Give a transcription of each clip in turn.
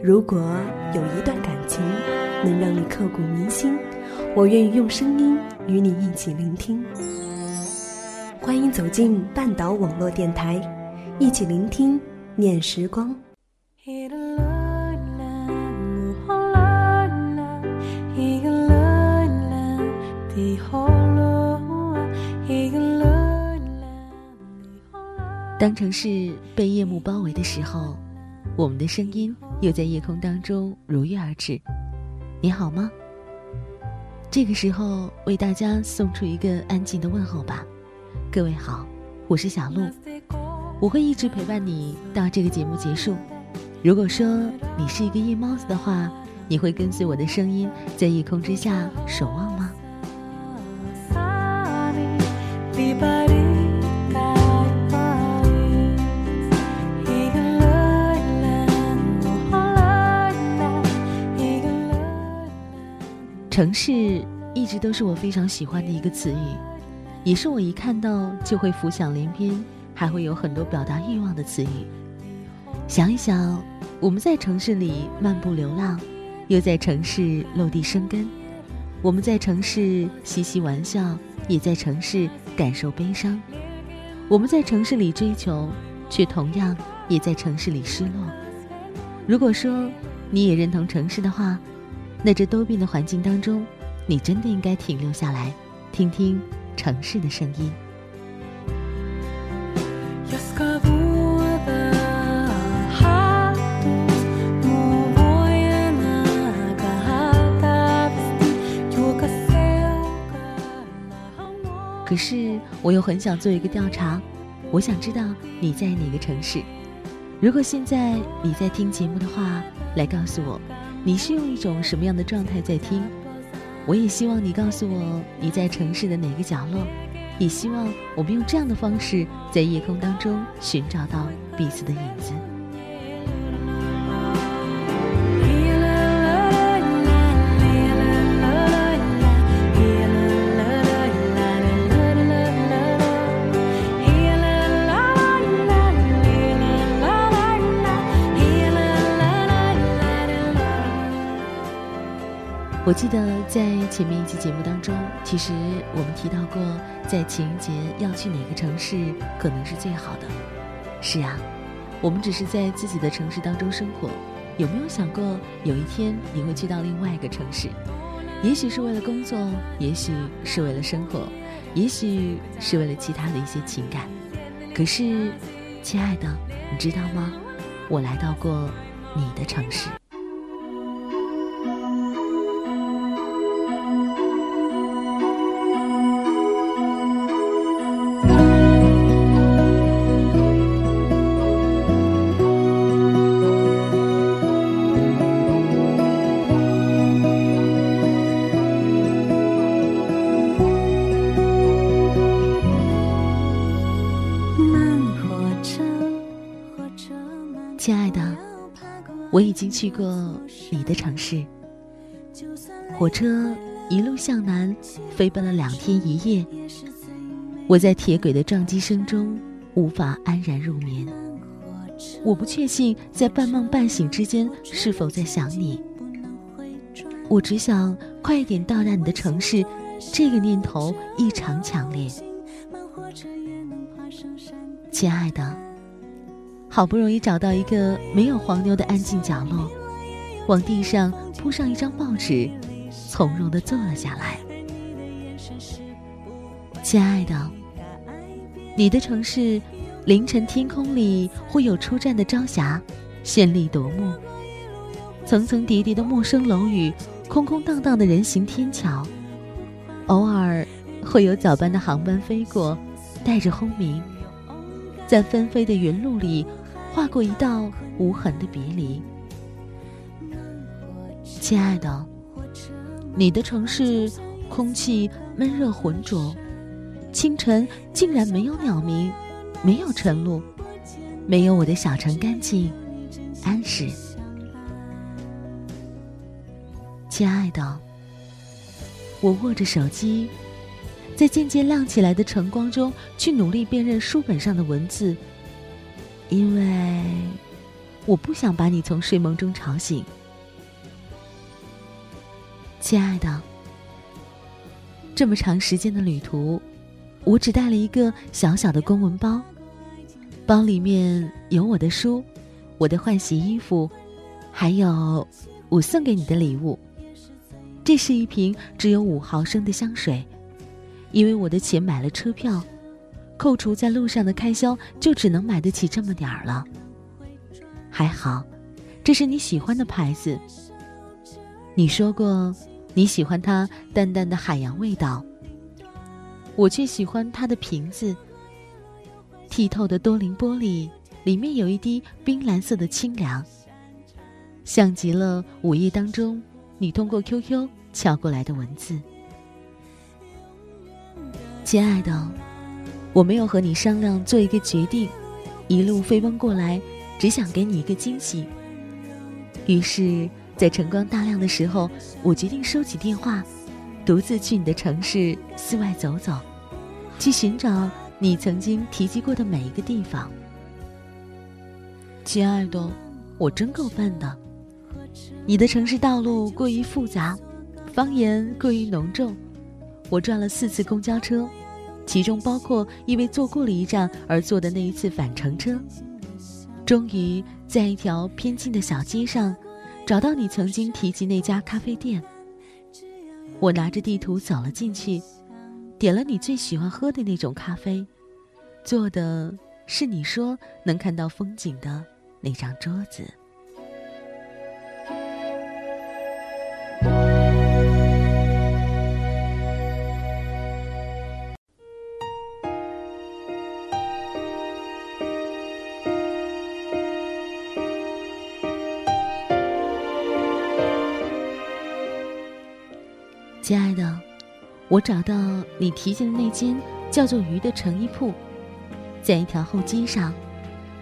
如果有一段感情能让你刻骨铭心，我愿意用声音与你一起聆听。欢迎走进半岛网络电台，一起聆听念时光。当城市被夜幕包围的时候，我们的声音又在夜空当中如约而至。你好吗？这个时候为大家送出一个安静的问候吧。各位好，我是小鹿，我会一直陪伴你到这个节目结束。如果说你是一个夜猫子的话，你会跟随我的声音在夜空之下守望吗？城市一直都是我非常喜欢的一个词语，也是我一看到就会浮想联翩，还会有很多表达欲望的词语。想一想，我们在城市里漫步流浪，又在城市落地生根；我们在城市嬉戏玩笑，也在城市感受悲伤；我们在城市里追求，却同样也在城市里失落。如果说你也认同城市的话，那这多变的环境当中，你真的应该停留下来，听听城市的声音。可是我又很想做一个调查，我想知道你在哪个城市。如果现在你在听节目的话，来告诉我。你是用一种什么样的状态在听？我也希望你告诉我你在城市的哪个角落，也希望我们用这样的方式在夜空当中寻找到彼此的影子。我记得在前面一期节目当中，其实我们提到过，在情人节要去哪个城市可能是最好的。是啊，我们只是在自己的城市当中生活，有没有想过有一天你会去到另外一个城市？也许是为了工作，也许是为了生活，也许是为了其他的一些情感。可是，亲爱的，你知道吗？我来到过你的城市。我已经去过你的城市。火车一路向南，飞奔了两天一夜。我在铁轨的撞击声中无法安然入眠。我不确信在半梦半醒之间是否在想你。我只想快一点到达你的城市，这个念头异常强烈。亲爱的。好不容易找到一个没有黄牛的安静角落，往地上铺上一张报纸，从容地坐了下来。亲爱的，你的城市，凌晨天空里会有出站的朝霞，绚丽夺目；层层叠叠的陌生楼宇，空空荡荡的人行天桥，偶尔会有早班的航班飞过，带着轰鸣，在纷飞的云雾里。划过一道无痕的别离。亲爱的，你的城市空气闷热浑浊，清晨竟然没有鸟鸣，没有晨露，没有我的小城干净安适。亲爱的，我握着手机，在渐渐亮起来的晨光中，去努力辨认书本上的文字，因为我不想把你从睡梦中吵醒。亲爱的，这么长时间的旅途，我只带了一个小小的公文包，包里面有我的书、我的换洗衣服，还有我送给你的礼物。这是一瓶只有五毫升的香水，因为我的钱买了车票，扣除在路上的开销，就只能买得起这么点儿了。还好，这是你喜欢的牌子。你说过你喜欢它淡淡的海洋味道，我却喜欢它的瓶子。剔透的多灵玻璃里面有一滴冰蓝色的清凉，像极了午夜当中你通过 QQ。敲过来的文字，亲爱的，我没有和你商量做一个决定，一路飞奔过来，只想给你一个惊喜。于是，在晨光大亮的时候，我决定收起电话，独自去你的城市四外走走，去寻找你曾经提及过的每一个地方。亲爱的，我真够笨的，你的城市道路过于复杂。方言过于浓重，我转了四次公交车，其中包括因为坐过了一站而坐的那一次返程车。终于在一条偏僻的小街上，找到你曾经提及那家咖啡店。我拿着地图走了进去，点了你最喜欢喝的那种咖啡，坐的是你说能看到风景的那张桌子。亲爱的，我找到你提及的那间叫做“鱼”的成衣铺，在一条后街上，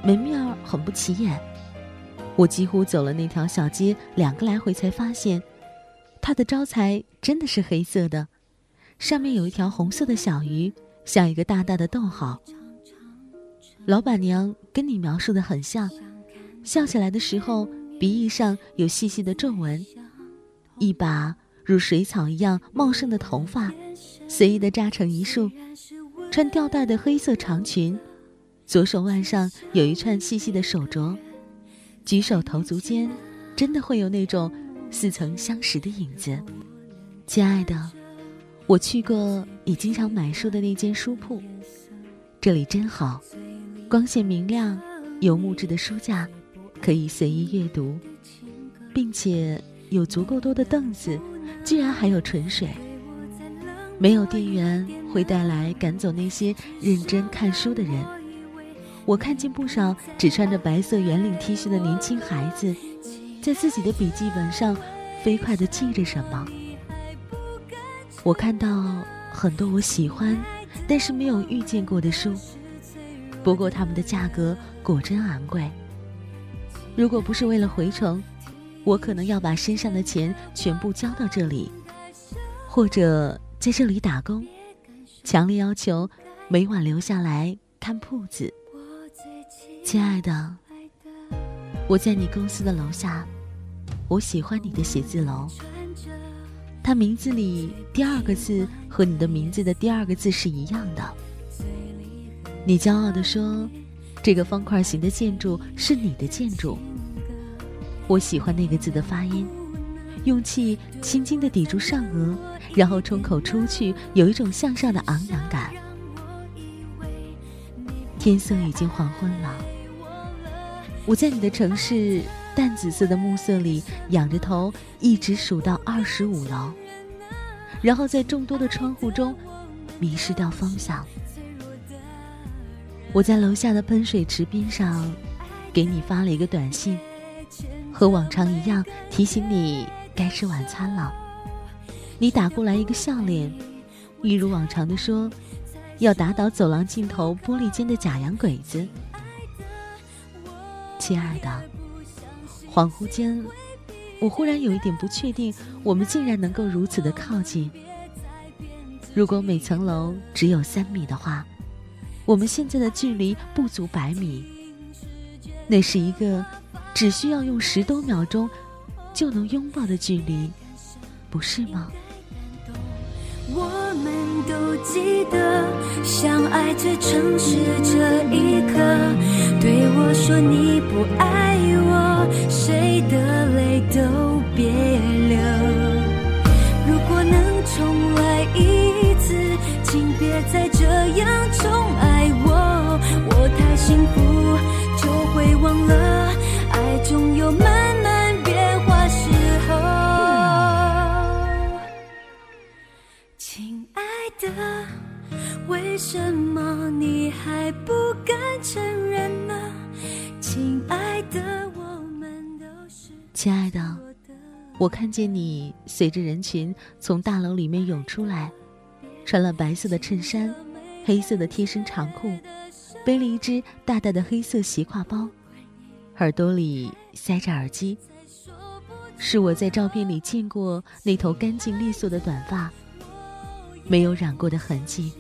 门面很不起眼。我几乎走了那条小街两个来回，才发现，它的招财真的是黑色的，上面有一条红色的小鱼，像一个大大的逗号。老板娘跟你描述的很像，笑起来的时候，鼻翼上有细细的皱纹，一把。如水草一样茂盛的头发，随意的扎成一束，穿吊带的黑色长裙，左手腕上有一串细细的手镯，举手投足间，真的会有那种似曾相识的影子。亲爱的，我去过你经常买书的那间书铺，这里真好，光线明亮，有木质的书架，可以随意阅读，并且有足够多的凳子。居然还有纯水，没有店员会带来赶走那些认真看书的人。我看见不少只穿着白色圆领 T 恤的年轻孩子，在自己的笔记本上飞快地记着什么。我看到很多我喜欢，但是没有遇见过的书，不过他们的价格果真昂贵。如果不是为了回程。我可能要把身上的钱全部交到这里，或者在这里打工，强烈要求每晚留下来看铺子。亲爱的，我在你公司的楼下，我喜欢你的写字楼。它名字里第二个字和你的名字的第二个字是一样的。你骄傲地说，这个方块形的建筑是你的建筑。我喜欢那个字的发音，用气轻轻地抵住上颚，然后冲口出去，有一种向上的昂扬感。天色已经黄昏了，我在你的城市淡紫色的暮色里仰着头，一直数到二十五楼，然后在众多的窗户中迷失掉方向。我在楼下的喷水池边上。给你发了一个短信，和往常一样提醒你该吃晚餐了。你打过来一个笑脸，一如往常的说，要打倒走廊尽头玻璃间的假洋鬼子。亲爱的，恍惚间，我忽然有一点不确定，我们竟然能够如此的靠近。如果每层楼只有三米的话，我们现在的距离不足百米。那是一个只需要用十多秒钟就能拥抱的距离，不是吗？我们都记得相爱最诚实这一刻，对我说你不爱我，谁的泪都别流。如果能重来一次，请别再这样宠爱我，我太幸福就会忘了，为什么你还不敢承认呢？亲爱的，我们都是亲爱的，我的我看见你随着人群从大楼里面涌出来，穿了白色的衬衫，黑色的贴身长裤，背了一只大大的黑色斜挎包，耳朵里塞着耳机。是我在照片里见过那头干净利索的短发，没有染过的痕迹；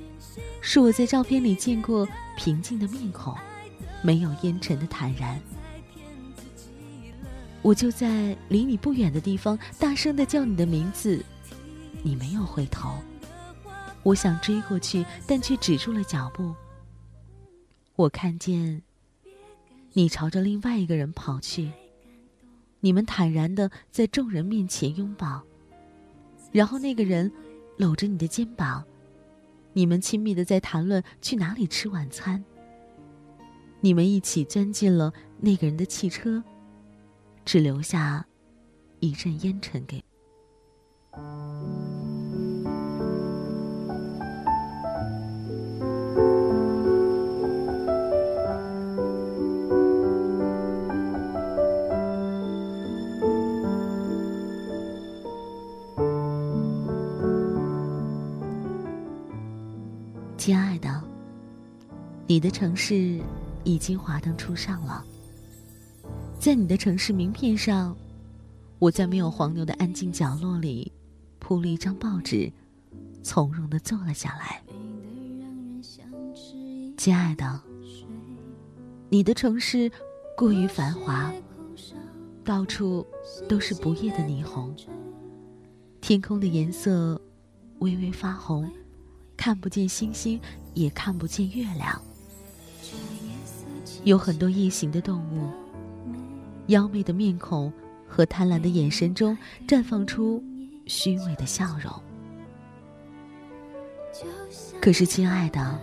是我在照片里见过平静的面孔，没有烟尘的坦然。我就在离你不远的地方，大声的叫你的名字，你没有回头。我想追过去，但却止住了脚步。我看见你朝着另外一个人跑去，你们坦然的在众人面前拥抱，然后那个人搂着你的肩膀，你们亲密的在谈论去哪里吃晚餐。你们一起钻进了那个人的汽车。只留下一阵烟尘给。你的城市已经华灯初上了。在你的城市名片上，我在没有黄牛的安静角落里，铺了一张报纸，从容的坐了下来。亲爱的，你的城市过于繁华，到处都是不夜的霓虹，天空的颜色微微发红，看不见星星，也看不见月亮，有很多夜行的动物。妖媚的面孔和贪婪的眼神中绽放出虚伪的笑容。可是，亲爱的，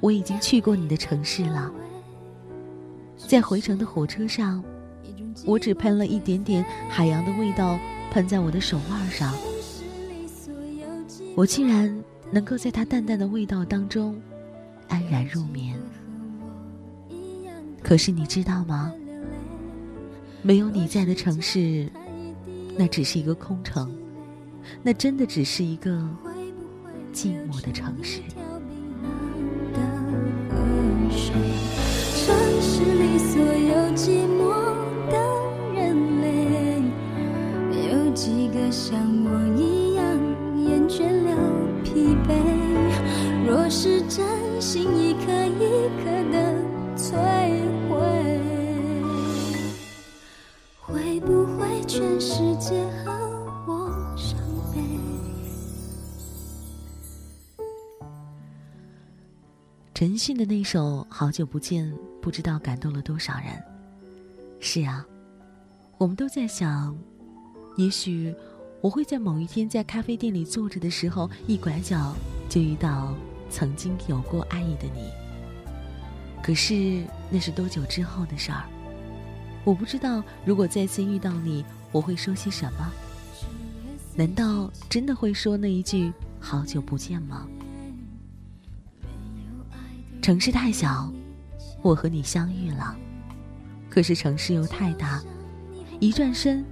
我已经去过你的城市了。在回程的火车上，我只喷了一点点海洋的味道，喷在我的手腕上。我竟然能够在它淡淡的味道当中安然入眠。可是，你知道吗？没有你在的城市，那只是一个空城，那真的只是一个寂寞的城市。陈奕迅的那首《好久不见》，不知道感动了多少人。是啊，我们都在想，也许我会在某一天在咖啡店里坐着的时候，一拐角就遇到曾经有过爱意的你。可是那是多久之后的事儿？我不知道，如果再次遇到你，我会说些什么？难道真的会说那一句“好久不见”吗？城市太小，我和你相遇了。可是城市又太大，一转身，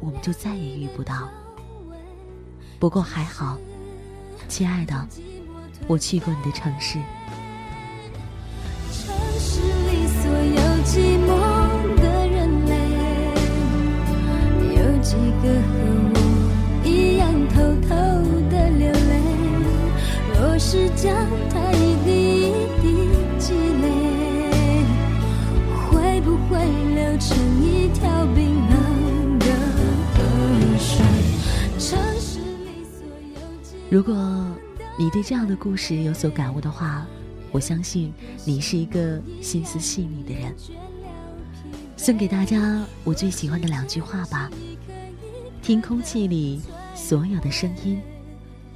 我们就再也遇不到。不过还好，亲爱的，我去过你的城市。城市里所有寂寞的人类，有几个和我一样偷偷的流泪？若是将它如果你对这样的故事有所感悟的话，我相信你是一个心思细腻的人。送给大家我最喜欢的两句话吧：听空气里所有的声音，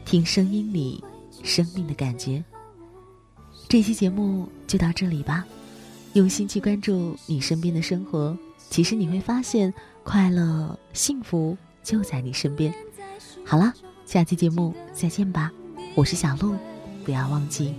听声音里生命的感觉。这期节目就到这里吧，用心去关注你身边的生活，其实你会发现快乐、幸福就在你身边。好了，下期节目再见吧，我是小鹿，不要忘记。